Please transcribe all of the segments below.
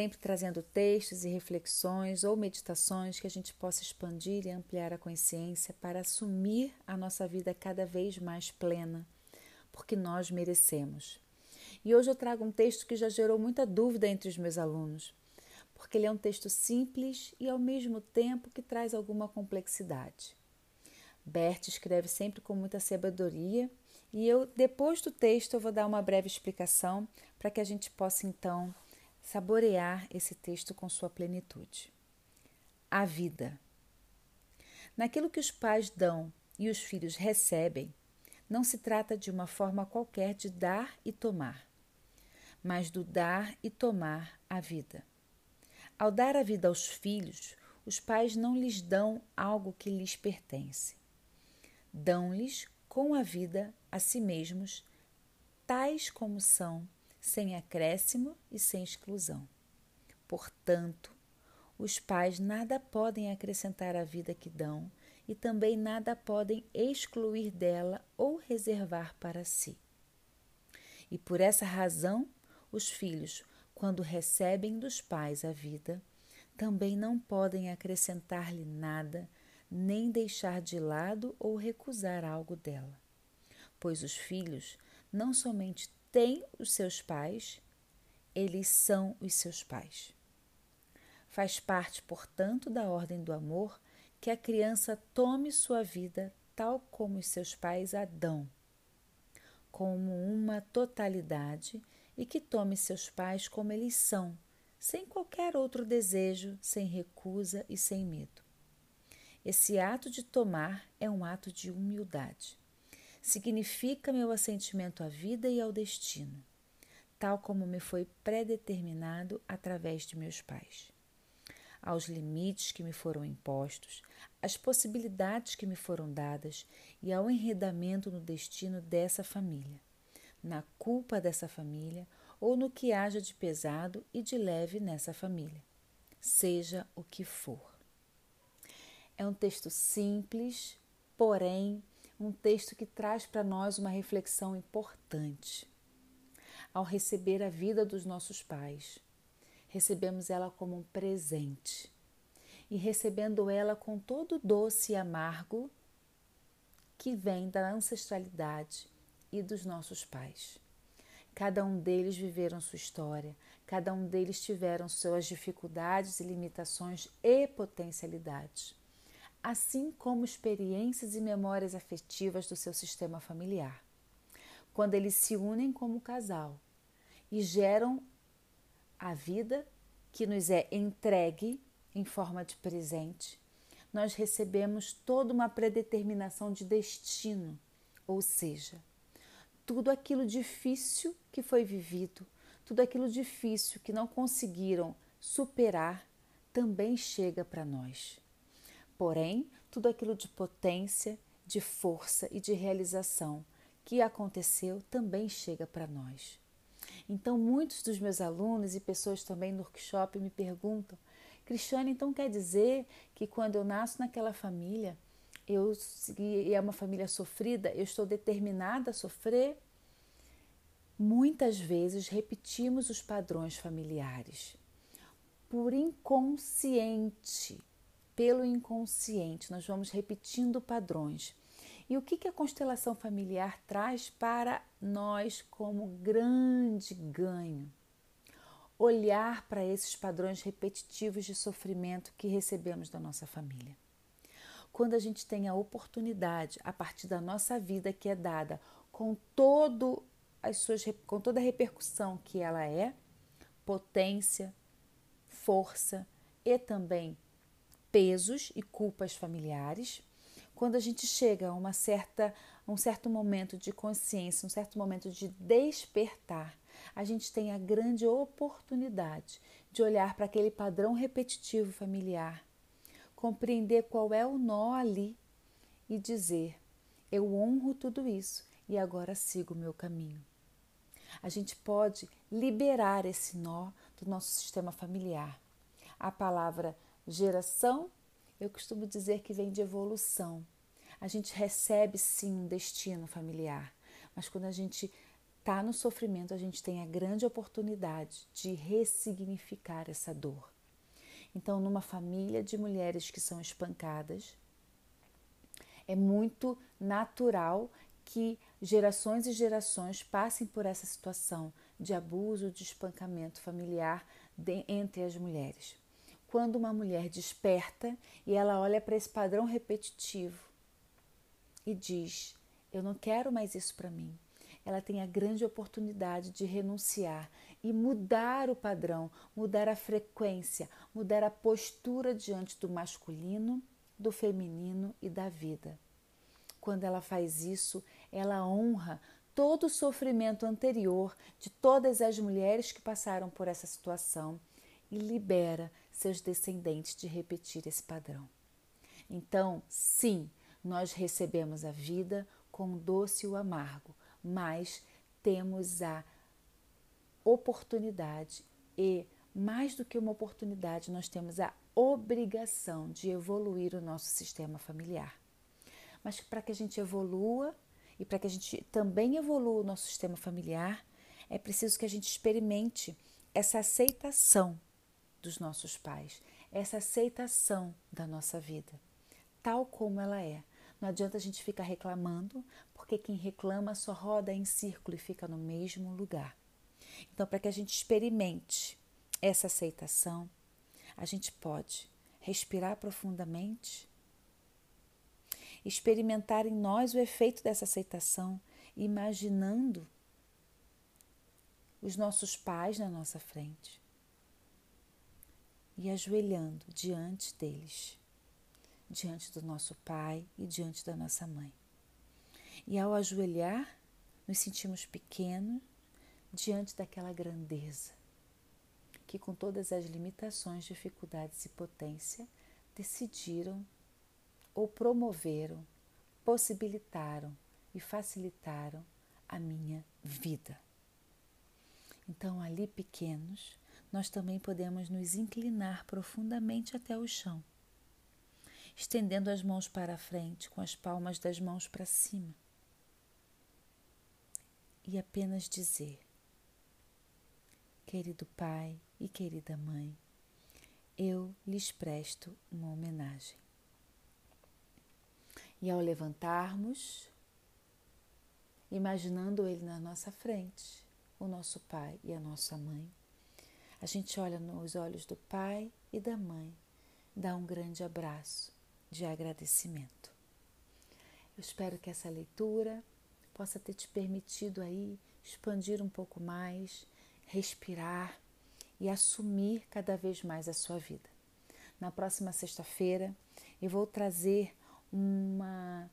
sempre trazendo textos e reflexões ou meditações que a gente possa expandir e ampliar a consciência para assumir a nossa vida cada vez mais plena, porque nós merecemos. E hoje eu trago um texto que já gerou muita dúvida entre os meus alunos, porque ele é um texto simples e ao mesmo tempo que traz alguma complexidade. Bert escreve sempre com muita sabedoria e eu depois do texto eu vou dar uma breve explicação para que a gente possa então saborear esse texto com sua plenitude. A vida. Naquilo que os pais dão e os filhos recebem, não se trata de uma forma qualquer de dar e tomar, mas do dar e tomar a vida. Ao dar a vida aos filhos, os pais não lhes dão algo que lhes pertence. Dão-lhes com a vida a si mesmos, tais como são sem acréscimo e sem exclusão. Portanto, os pais nada podem acrescentar à vida que dão e também nada podem excluir dela ou reservar para si. E por essa razão, os filhos, quando recebem dos pais a vida, também não podem acrescentar-lhe nada, nem deixar de lado ou recusar algo dela. Pois os filhos não somente têm os seus pais, eles são os seus pais. Faz parte, portanto, da ordem do amor que a criança tome sua vida tal como os seus pais a dão, como uma totalidade, e que tome seus pais como eles são, sem qualquer outro desejo, sem recusa e sem medo. Esse ato de tomar é um ato de humildade significa meu assentimento à vida e ao destino, tal como me foi predeterminado através de meus pais. Aos limites que me foram impostos, às possibilidades que me foram dadas e ao enredamento no destino dessa família, na culpa dessa família ou no que haja de pesado e de leve nessa família, seja o que for. É um texto simples, porém um texto que traz para nós uma reflexão importante. Ao receber a vida dos nossos pais, recebemos ela como um presente. E recebendo ela com todo o doce e amargo que vem da ancestralidade e dos nossos pais. Cada um deles viveram sua história, cada um deles tiveram suas dificuldades e limitações e potencialidades assim como experiências e memórias afetivas do seu sistema familiar. Quando eles se unem como casal e geram a vida que nos é entregue em forma de presente, nós recebemos toda uma predeterminação de destino, ou seja, tudo aquilo difícil que foi vivido, tudo aquilo difícil que não conseguiram superar, também chega para nós. Porém, tudo aquilo de potência, de força e de realização que aconteceu também chega para nós. Então, muitos dos meus alunos e pessoas também no workshop me perguntam: Cristiane, então quer dizer que quando eu nasço naquela família, eu e é uma família sofrida, eu estou determinada a sofrer? Muitas vezes repetimos os padrões familiares por inconsciente pelo inconsciente, nós vamos repetindo padrões. E o que, a constelação familiar traz para nós como grande ganho? Olhar para esses padrões repetitivos de sofrimento que recebemos da nossa família. Quando a gente tem a oportunidade, a partir da nossa vida que é dada, com todo as suas com toda a repercussão que ela é, potência, força e também pesos e culpas familiares. Quando a gente chega a uma certa, um certo momento de consciência, um certo momento de despertar, a gente tem a grande oportunidade de olhar para aquele padrão repetitivo familiar, compreender qual é o nó ali e dizer: eu honro tudo isso e agora sigo o meu caminho. A gente pode liberar esse nó do nosso sistema familiar. A palavra Geração, eu costumo dizer que vem de evolução. A gente recebe sim um destino familiar, mas quando a gente tá no sofrimento, a gente tem a grande oportunidade de ressignificar essa dor. Então, numa família de mulheres que são espancadas, é muito natural que gerações e gerações passem por essa situação de abuso, de espancamento familiar de, entre as mulheres. Quando uma mulher desperta e ela olha para esse padrão repetitivo e diz: Eu não quero mais isso para mim, ela tem a grande oportunidade de renunciar e mudar o padrão, mudar a frequência, mudar a postura diante do masculino, do feminino e da vida. Quando ela faz isso, ela honra todo o sofrimento anterior de todas as mulheres que passaram por essa situação e libera seus descendentes de repetir esse padrão. Então, sim, nós recebemos a vida com doce e o amargo, mas temos a oportunidade e, mais do que uma oportunidade, nós temos a obrigação de evoluir o nosso sistema familiar. Mas para que a gente evolua e para que a gente também evolua o nosso sistema familiar, é preciso que a gente experimente essa aceitação dos nossos pais, essa aceitação da nossa vida, tal como ela é. Não adianta a gente ficar reclamando, porque quem reclama só roda em círculo e fica no mesmo lugar. Então, para que a gente experimente essa aceitação, a gente pode respirar profundamente, experimentar em nós o efeito dessa aceitação, imaginando os nossos pais na nossa frente e ajoelhando diante deles diante do nosso pai e diante da nossa mãe. E ao ajoelhar, nos sentimos pequenos diante daquela grandeza que, com todas as limitações, dificuldades e potência, decidiram ou promoveram, possibilitaram e facilitaram a minha vida. Então, ali pequenos, nós também podemos nos inclinar profundamente até o chão estendendo as mãos para a frente, com as palmas das mãos para cima. E apenas dizer: Querido Pai e querida Mãe, eu lhes presto uma homenagem. E ao levantarmos, imaginando ele na nossa frente, o nosso pai e a nossa mãe, a gente olha nos olhos do pai e da mãe, dá um grande abraço de agradecimento. Eu espero que essa leitura possa ter te permitido aí expandir um pouco mais, respirar e assumir cada vez mais a sua vida. Na próxima sexta-feira eu vou trazer uma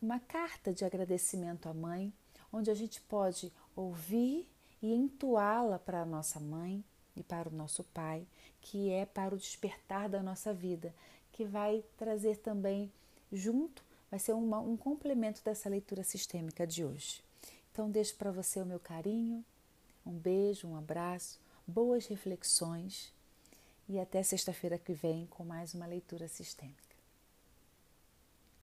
uma carta de agradecimento à mãe, onde a gente pode ouvir e entoá-la para a nossa mãe e para o nosso pai, que é para o despertar da nossa vida, que vai trazer também junto, vai ser uma, um complemento dessa leitura sistêmica de hoje. Então, deixo para você o meu carinho, um beijo, um abraço, boas reflexões e até sexta-feira que vem com mais uma leitura sistêmica.